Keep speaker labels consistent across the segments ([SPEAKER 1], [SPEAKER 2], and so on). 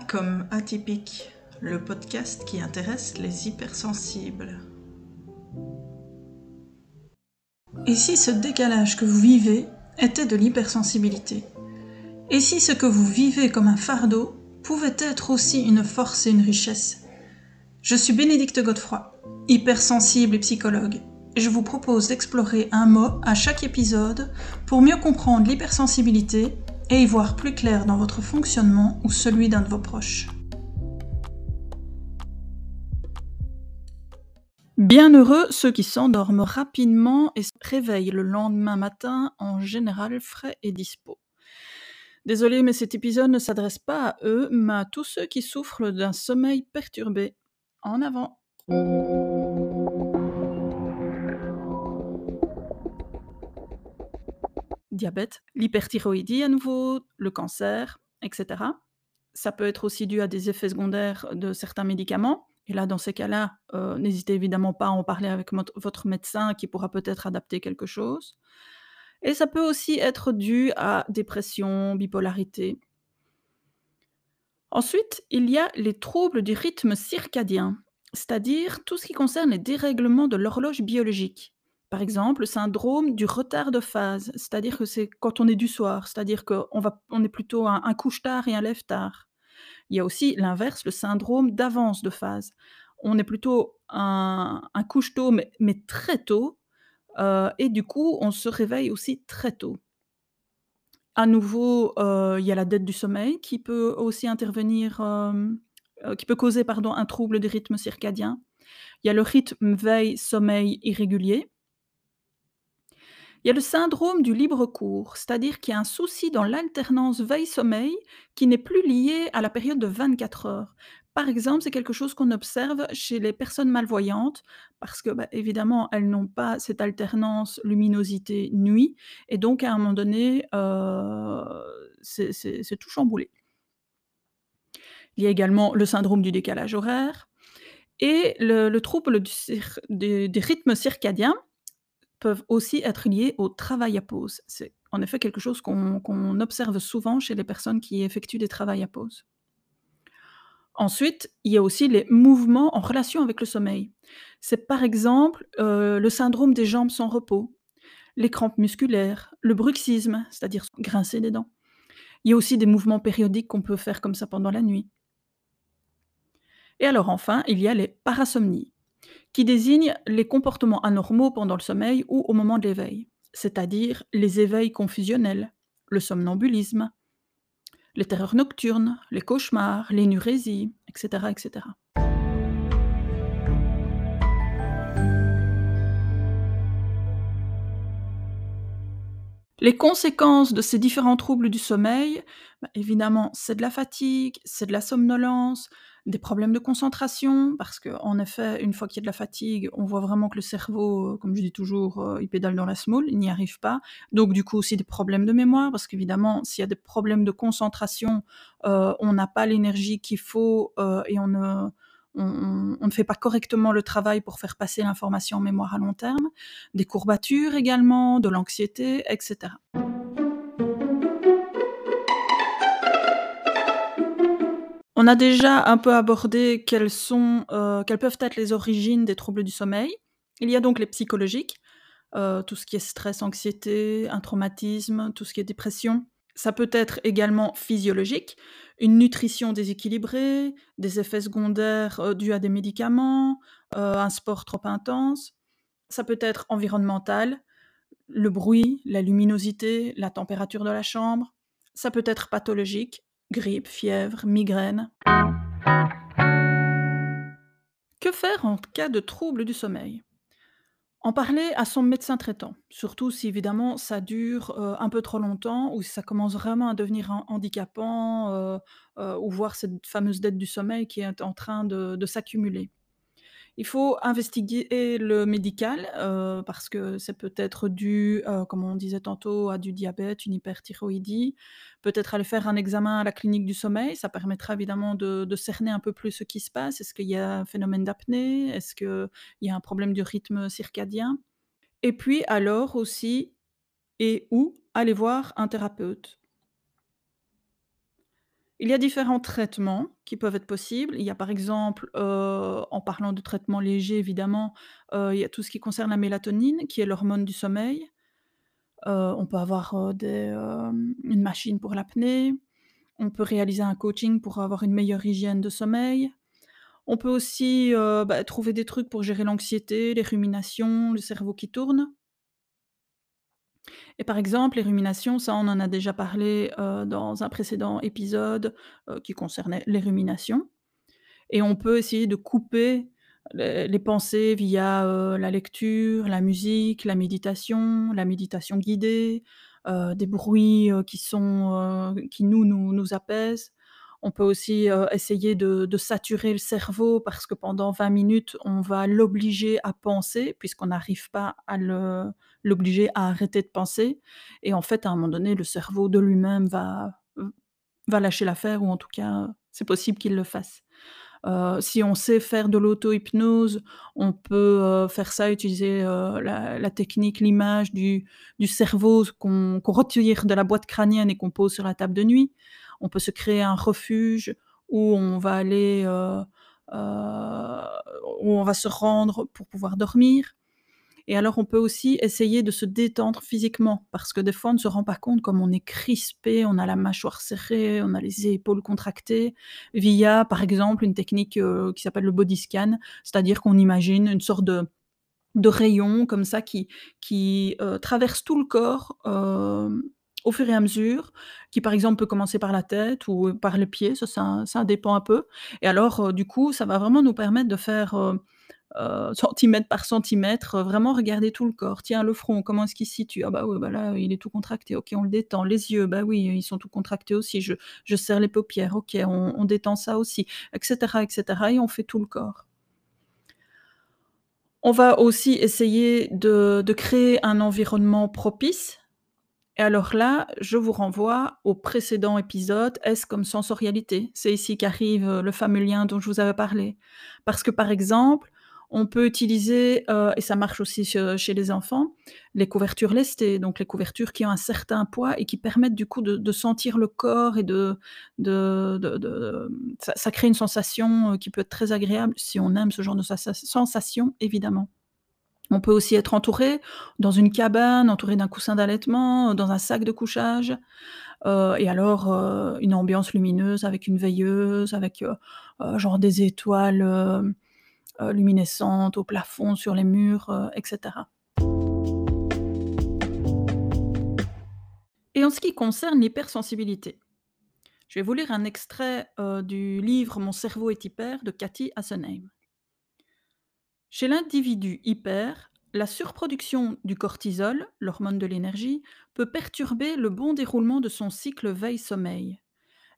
[SPEAKER 1] Comme atypique, le podcast qui intéresse les hypersensibles. Et si ce décalage que vous vivez était de l'hypersensibilité Et si ce que vous vivez comme un fardeau pouvait être aussi une force et une richesse? Je suis Bénédicte Godefroy, hypersensible et psychologue, et je vous propose d'explorer un mot à chaque épisode pour mieux comprendre l'hypersensibilité et y voir plus clair dans votre fonctionnement ou celui d'un de vos proches. Bienheureux ceux qui s'endorment rapidement et se réveillent le lendemain matin en général frais et dispo. Désolé, mais cet épisode ne s'adresse pas à eux, mais à tous ceux qui souffrent d'un sommeil perturbé. En avant. Diabète, l'hyperthyroïdie à nouveau, le cancer, etc. Ça peut être aussi dû à des effets secondaires de certains médicaments. Et là, dans ces cas-là, euh, n'hésitez évidemment pas à en parler avec votre médecin qui pourra peut-être adapter quelque chose. Et ça peut aussi être dû à dépression, bipolarité. Ensuite, il y a les troubles du rythme circadien, c'est-à-dire tout ce qui concerne les dérèglements de l'horloge biologique. Par exemple, le syndrome du retard de phase, c'est-à-dire que c'est quand on est du soir, c'est-à-dire qu'on on est plutôt un couche-tard et un lève-tard. Il y a aussi l'inverse, le syndrome d'avance de phase. On est plutôt un couche-tôt, mais très tôt, euh, et du coup, on se réveille aussi très tôt. À nouveau, euh, il y a la dette du sommeil qui peut aussi intervenir, euh, qui peut causer, pardon, un trouble du rythme circadien. Il y a le rythme veille-sommeil irrégulier. Il y a le syndrome du libre cours, c'est-à-dire qu'il y a un souci dans l'alternance veille-sommeil qui n'est plus lié à la période de 24 heures. Par exemple, c'est quelque chose qu'on observe chez les personnes malvoyantes parce que, bah, évidemment, elles n'ont pas cette alternance luminosité-nuit et donc à un moment donné, euh, c'est tout chamboulé. Il y a également le syndrome du décalage horaire et le, trouble des rythmes circadiens peuvent aussi être liés au travail à pause. C'est en effet quelque chose qu'on observe souvent chez les personnes qui effectuent des travails à pause. Ensuite, il y a aussi les mouvements en relation avec le sommeil. C'est par exemple euh, le syndrome des jambes sans repos, les crampes musculaires, le bruxisme, c'est-à-dire grincer des dents. Il y a aussi des mouvements périodiques qu'on peut faire comme ça pendant la nuit. Et alors enfin, il y a les parasomnies qui désigne les comportements anormaux pendant le sommeil ou au moment de l'éveil, c'est-à-dire les éveils confusionnels, le somnambulisme, les terreurs nocturnes, les cauchemars, l'énurésie, etc., etc. Les conséquences de ces différents troubles du sommeil, bah, évidemment, c'est de la fatigue, c'est de la somnolence, des problèmes de concentration, parce qu'en effet, une fois qu'il y a de la fatigue, on voit vraiment que le cerveau, comme je dis toujours, euh, il pédale dans la small, il n'y arrive pas. Donc du coup aussi des problèmes de mémoire, parce qu'évidemment, s'il y a des problèmes de concentration, euh, on n'a pas l'énergie qu'il faut euh, et on ne, on, ne fait pas correctement le travail pour faire passer l'information en mémoire à long terme, des courbatures également, de l'anxiété, etc. On a déjà un peu abordé quelles, sont, euh, quelles peuvent être les origines des troubles du sommeil. Il y a donc les psychologiques, euh, tout ce qui est stress, anxiété, un traumatisme, tout ce qui est dépression. Ça peut être également physiologique, une nutrition déséquilibrée, des effets secondaires euh, dus à des médicaments, un sport trop intense. Ça peut être environnemental, le bruit, la luminosité, la température de la chambre. Ça peut être pathologique, grippe, fièvre, migraine. Que faire en cas de trouble du sommeil? En parler à son médecin traitant, surtout si évidemment ça dure euh, un peu trop longtemps ou si ça commence vraiment à devenir handicapant euh, euh, ou voir cette fameuse dette du sommeil qui est en train de s'accumuler. Il faut investiguer le médical, euh, parce que c'est peut-être dû, euh, comme on disait tantôt, à du diabète, une hyperthyroïdie. Peut-être aller faire un examen à la clinique du sommeil, ça permettra évidemment de cerner un peu plus ce qui se passe. Est-ce qu'il y a un phénomène d'apnée? Est-ce qu'il y a un problème du rythme circadien? Et puis alors aussi et ou aller voir un thérapeute? Il y a différents traitements qui peuvent être possibles. Il y a par exemple, heu, en parlant de traitements légers évidemment, heu, il y a tout ce qui concerne la mélatonine qui est l'hormone du sommeil. Heu, on peut avoir, une machine pour l'apnée. On peut réaliser un coaching pour avoir une meilleure hygiène de sommeil. On peut aussi, bah, trouver des trucs pour gérer l'anxiété, les ruminations, le cerveau qui tourne. Et par exemple, les ruminations, ça, on en a déjà parlé, heu, dans un précédent épisode, heu, qui concernait les ruminations et on peut essayer de couper les pensées via, heu, la lecture, la musique, la méditation, la méditation guidée, des bruits, qui sont, qui nous nous nous apaisent. On peut aussi, heu, essayer de saturer le cerveau parce que pendant 20 minutes, on va l'obliger à penser puisqu'on n'arrive pas à l'obliger à arrêter de penser et en fait, à un moment donné, le cerveau de lui-même va lâcher l'affaire ou en tout cas, c'est possible qu'il le fasse. Heu, si on sait faire de l'auto-hypnose, on peut, heu, faire ça, utiliser, la technique, l'image du cerveau qu'on retire de la boîte crânienne et qu'on pose sur la table de nuit. On peut se créer un refuge où on va aller, heu heu, où on va se rendre pour pouvoir dormir et alors on peut aussi essayer de se détendre physiquement parce que des fois on ne se rend pas compte comme on est crispé, on a la mâchoire serrée, on a les épaules contractées via, par exemple, une technique, heu, qui s'appelle le body scan. C'est-à-dire qu'on imagine une sorte de de rayon comme ça qui qui, traverse tout le corps, au fur et à mesure, qui par exemple peut commencer par la tête ou par les pieds, ça ça dépend un peu et alors, heu, du coup, ça va vraiment nous permettre de faire, heu, centimètre par centimètre, vraiment regarder tout le corps. Tiens, le front, comment est-ce qu'il se situe? Ah bah, ouais, bah, là, il est tout contracté. OK, on le détend. Les yeux, bah, oui, ils sont tout contractés aussi. Je je serre les paupières. OK, on on détend ça aussi et cetera et cetera et on fait tout le corps. On va aussi essayer de de créer un environnement propice et alors là, je vous renvoie au précédent épisode, S comme sensorialité. C'est ici qu'arrive, heu, le fameux lien dont je vous avais parlé. Parce que, par exemple, on peut utiliser, heu, et ça marche aussi che chez les enfants, les couvertures lestées, donc les couvertures qui ont un certain poids et qui permettent du coup de sentir le corps et de de ça crée une sensation, qui peut être très agréable si on aime ce genre de sensa sensation, évidemment. On peut aussi être entouré dans une cabane, entouré d'un coussin d'allaitement, dans un sac de couchage, heu et alors, heu, une ambiance lumineuse avec une veilleuse, avec, genre des étoiles, luminescentes au plafond, sur les murs, heu et en ce qui concerne l'hypersensibilité, je vais vous lire un extrait, du livre «Mon cerveau est hyper» de Cathy Assenheim. Chez l'individu hyper, la surproduction du cortisol, l'hormone de l'énergie, peut perturber le bon déroulement de son cycle veille-sommeil.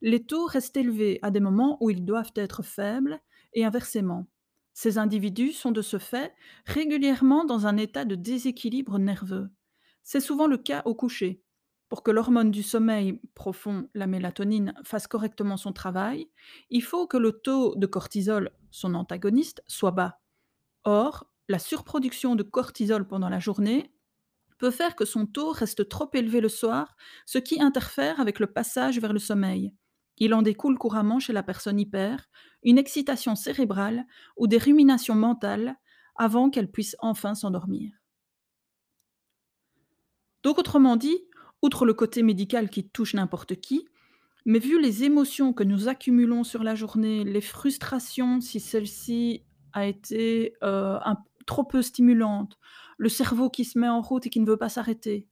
[SPEAKER 1] Les taux restent élevés à des moments où ils doivent être faibles et inversement. Ces individus sont de ce fait régulièrement dans un état de déséquilibre nerveux. C'est souvent le cas au coucher. Pour que l'hormone du sommeil profond, la mélatonine, fasse correctement son travail, il faut que le taux de cortisol, son antagoniste, soit bas. Or, la surproduction de cortisol pendant la journée peut faire que son taux reste trop élevé le soir, ce qui interfère avec le passage vers le sommeil. Il en découle couramment chez la personne hyper une excitation cérébrale ou des ruminations mentales avant qu'elle puisse enfin s'endormir. Donc autrement dit, outre le côté médical qui touche n'importe qui, mais vu les émotions que nous accumulons sur la journée, les frustrations si celle-ci a été, heu, un trop peu stimulante, le cerveau qui se met en route et qui ne veut pas s'arrêter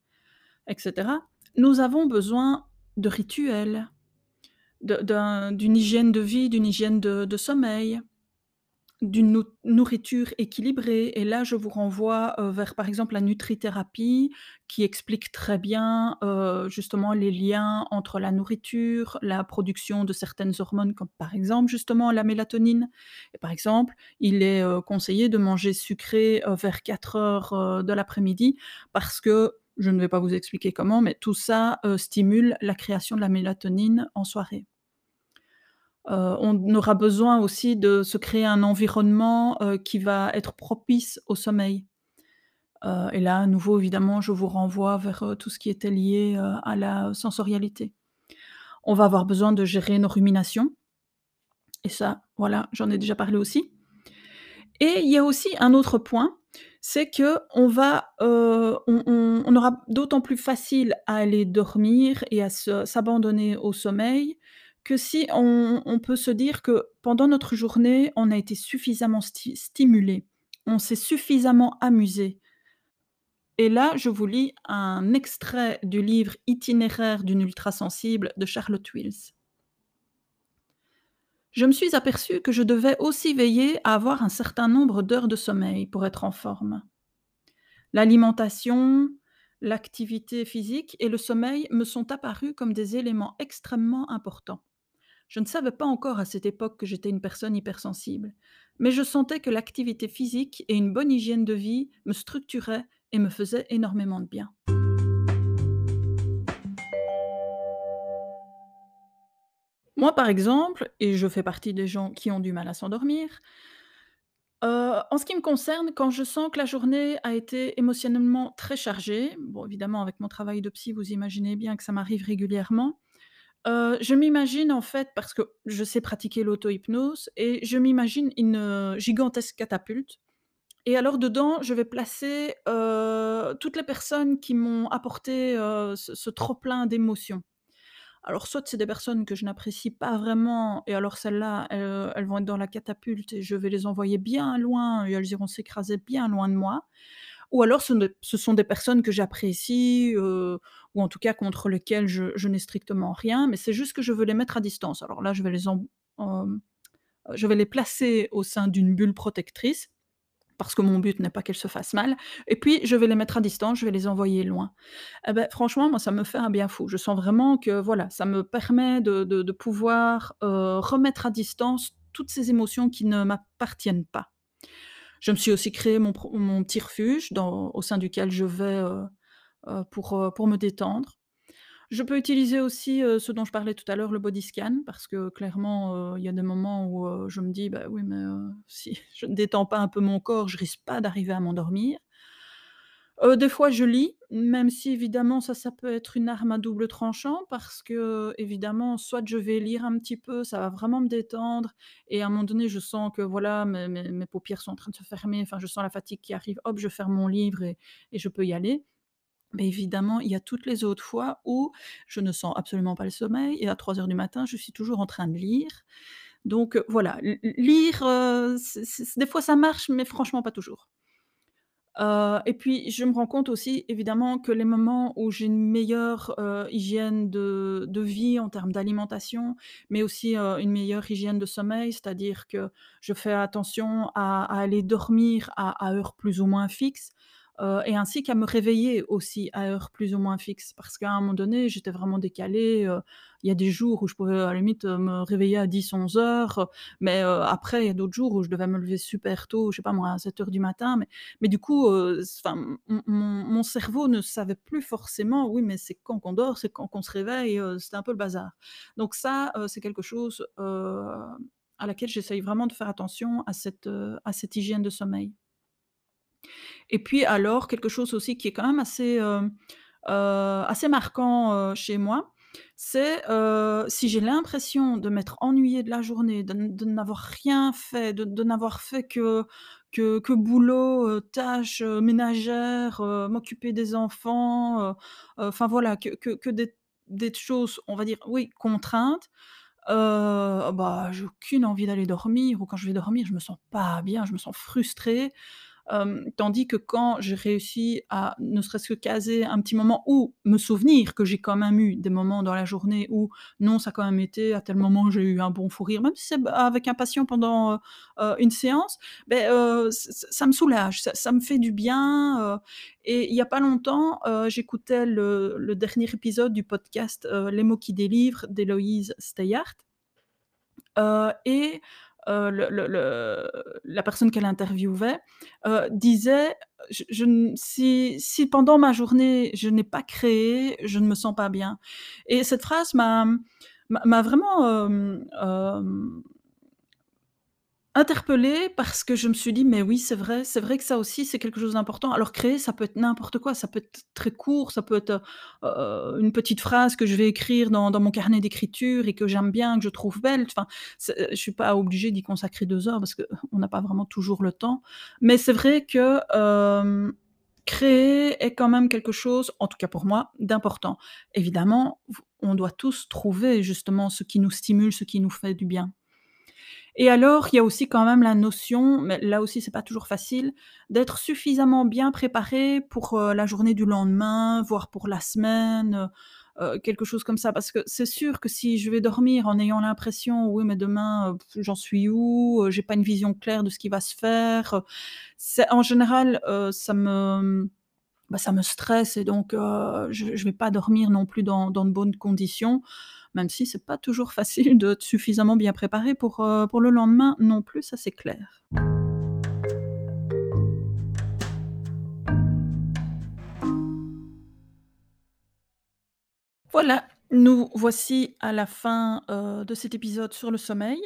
[SPEAKER 1] et cetera, nous avons besoin de rituels, d'une hygiène de vie, d'une hygiène de sommeil, d'une nou nourriture équilibrée et là, je vous renvoie, heu, vers, par exemple, la nutrithérapie qui explique très bien, heu, justement les liens entre la nourriture, la production de certaines hormones comme, par exemple, justement la mélatonine et par exemple, il est, heu, conseillé de manger sucré, vers 04:00, heu, de l'après-midi parce que je ne vais pas vous expliquer comment, mais tout ça, stimule la création de la mélatonine en soirée. Heu, on aura besoin aussi de se créer un environnement, heu, qui va être propice au sommeil. Heu et là, à nouveau, évidemment, je vous renvoie vers, tout ce qui était lié, à la sensorialité. On va avoir besoin de gérer nos ruminations et ça, voilà, j'en ai déjà parlé aussi et il y a aussi un autre point, c'est va, heu, on on on aura d'autant plus facile à aller dormir et à s'abandonner au sommeil que si on peut se dire que pendant notre journée, on a été suffisamment sti stimulé, on s'est suffisamment amusé et là, je vous lis un extrait du livre Itinéraire d'une ultrasensible de Charlotte Wills. Je me suis aperçue que je devais aussi veiller à avoir un certain nombre d'heures de sommeil pour être en forme. L'alimentation, l'activité physique et le sommeil me sont apparus comme des éléments extrêmement importants. Je ne savais pas encore à cette époque que j'étais une personne hypersensible, mais je sentais que l'activité physique et une bonne hygiène de vie me structuraient et me faisaient énormément de bien. Moi, par exemple, et je fais partie des gens qui ont du mal à s'endormir, heu, en ce qui me concerne, quand je sens que la journée a été émotionnellement très chargée, bon évidemment avec mon travail de psy, vous imaginez bien que ça m'arrive régulièrement, je m'imagine en fait parce que je sais pratiquer l'auto-hypnose et je m'imagine une, gigantesque catapulte et alors dedans, je vais placer, toutes les personnes qui m'ont apporté, ce ce trop plein d'émotions. Alors soit c'est des personnes que je n'apprécie pas vraiment et alors celles-là, elles, elles vont être dans la catapulte et je vais les envoyer bien loin et elles iront s'écraser bien loin de moi. Ou alors ce sont des personnes que j'apprécie, ou en tout cas contre lesquelles je n'ai strictement rien, mais c'est juste que je veux les mettre à distance. Alors là, je vais les je vais les placer au sein d'une bulle protectrice parce que mon but n'est pas qu'elles se fassent mal et puis je vais les mettre à distance, je vais les envoyer loin. Et beh, franchement, moi, ça me fait un bien fou. Je sens vraiment que, voilà, ça me permet de de pouvoir, remettre à distance toutes ces émotions qui ne m'appartiennent pas. Je me suis aussi créé mon petit refuge au sein duquel je vais, heu, pour, heu, pour me détendre. Je peux utiliser aussi, ce dont je parlais tout à l'heure, le body scan, parce que clairement, il y a des moments où, je me dis: «Bah, oui, mais, si je ne détends pas un peu mon corps, je risque pas d'arriver à m'endormir». Des fois je lis, même si évidemment ça, ça peut être une arme à double tranchant parce que, évidemment, soit je vais lire un petit peu, ça va vraiment me détendre et à un moment donné, je sens que voilà, mes mes paupières sont en train de se fermer, enfin je sens la fatigue qui arrive, hop, je ferme mon livre et et je peux y aller. Mais évidemment, il y a toutes les autres fois où je ne sens absolument pas le sommeil et à trois heures du matin, je suis toujours en train de lire. Donc, voilà, lire, des fois ça marche, mais franchement pas toujours. Et puis je me rends compte aussi évidemment que les moments où j'ai une meilleure, hygiène de vie en termes d'alimentation, mais aussi, une meilleure hygiène de sommeil, c'est-à-dire que je fais attention à aller dormir à à heure plus ou moins fixe, heu et ainsi qu'à me réveiller aussi à heure plus ou moins fixe. Parce qu'à un moment donné, j'étais vraiment décalée, heu, il y a des jours où je pouvais à la limite, heu, me réveiller à 10-11:00, mais, heu, après il y a d'autres jours où je devais me lever super tôt, je sais pas moi, à 7:00 du matin, mais mais du coup, enfin, mon cerveau ne savait plus forcément, oui, mais c'est quand qu'on dort, c'est quand qu'on se réveille, c'était un peu le bazar. Donc ça, c'est quelque chose, à laquelle j'essaye vraiment de faire attention à cette, à cette hygiène de sommeil. Et puis alors, quelque chose aussi qui est quand même assez, hem, heu, assez marquant, heu, chez moi, c'est, si j'ai l'impression de m'être ennuyée de la journée, de n'avoir rien fait, de n'avoir fait que que boulot, tâches, ménagères, m'occuper des enfants, enfin voilà, que que des choses, on va dire, oui, contraintes, bah, j'ai aucune envie d'aller dormir ou quand je vais dormir, je me sens pas bien, je me sens frustrée. Tandis que quand j'ai réussi à ne serait-ce que caser un petit moment ou me souvenir que j'ai quand même eu des moments dans la journée où non, ça a quand même été à tel moment j'ai eu un bon fou rire, même si c'est avec un patient pendant, une séance, ç ça me soulage, ça me fait du bien, et il y a pas longtemps, j'écoutais le le dernier épisode du podcast, Les mots qui délivrent d'Héloïse Steyart et le la personne qu'elle interviewait, heu, disait: «Je je n si pendant ma journée, je n'ai pas créé, je ne me sens pas bien» et cette phrase m'a vraiment, hem Interpellée parce que je me suis dit: «Mais oui, c'est vrai, c'est vrai que ça aussi, c'est quelque chose d'important». Alors créer, ça peut être n'importe quoi, ça peut être très court, ça peut être, heu, une petite phrase que je vais écrire dans mon carnet d'écriture et que j'aime bien, que je trouve belle, enfin, c'est je suis pas obligée d'y consacrer 2 heures parce qu'on n'a pas vraiment toujours le temps. Mais c'est vrai que, hem, créer est quand même quelque chose, en tout cas pour moi, d'important. Évidemment, on doit tous trouver justement ce qui nous stimule, ce qui nous fait du bien. Et alors, il y a aussi quand même la notion, mais là aussi c'est pas toujours facile, d'être suffisamment bien préparé pour, heu, la journée du lendemain, voire pour la semaine, heu heu, quelque chose comme ça. Parce que c'est sûr que si je vais dormir en ayant l'impression: «Oui, mais demain, j'en suis où? J'ai pas une vision claire de ce qui va se faire», c'est en général, ça me, bah, ça me stresse et donc je je vais pas dormir non plus dans de bonnes conditions, même si c'est pas toujours facile d'être suffisamment bien préparé pour, pour le lendemain non plus, ça c'est clair. Voilà, nous voici à la fin, de cet épisode sur le sommeil.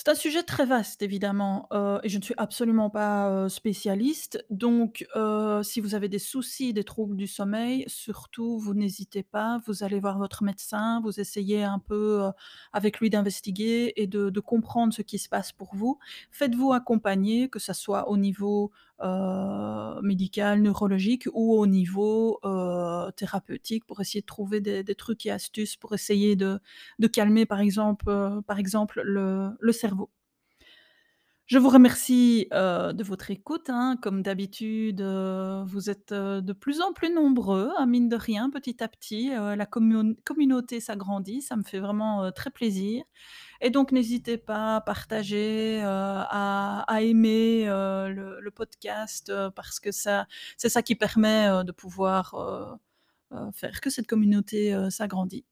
[SPEAKER 1] C'est un sujet très vaste évidemment, heu, et je ne suis absolument pas, heu, spécialiste. Donc heu, si vous avez des soucis, des troubles du sommeil, surtout vous n'hésitez pas, vous allez voir votre médecin, vous essayez un peu, heu, avec lui d'investiguer et de de comprendre ce qui se passe pour vous. Faites-vous accompagner, que ça soit au niveau, heu, médical, neurologique ou au niveau, heu, thérapeutique pour essayer de trouver des trucs et astuces pour essayer de calmer par exemple, heu, par exemple le cerveau. Je vous remercie, heu, de votre écoute, hein. Comme d'habitude, vous êtes, de plus en plus nombreux, hein, mine de rien, petit à petit, la commun communauté s'agrandit, ça me fait vraiment, très plaisir et donc n'hésitez pas à partager, heu, à aimer, heu, le podcast, heu, parce que ça c'est ça qui permet, heu, de pouvoir, faire que cette communauté, s'agrandit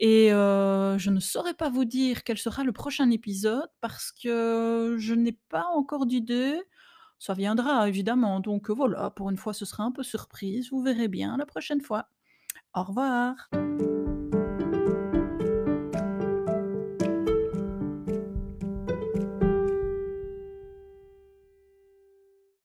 [SPEAKER 1] et je ne saurais pas vous dire quel sera le prochain épisode parce que je n'ai pas encore d'idée. Ça viendra évidemment, donc voilà, pour une fois, ce sera un peu surprise, vous verrez bien la prochaine fois. Au revoir.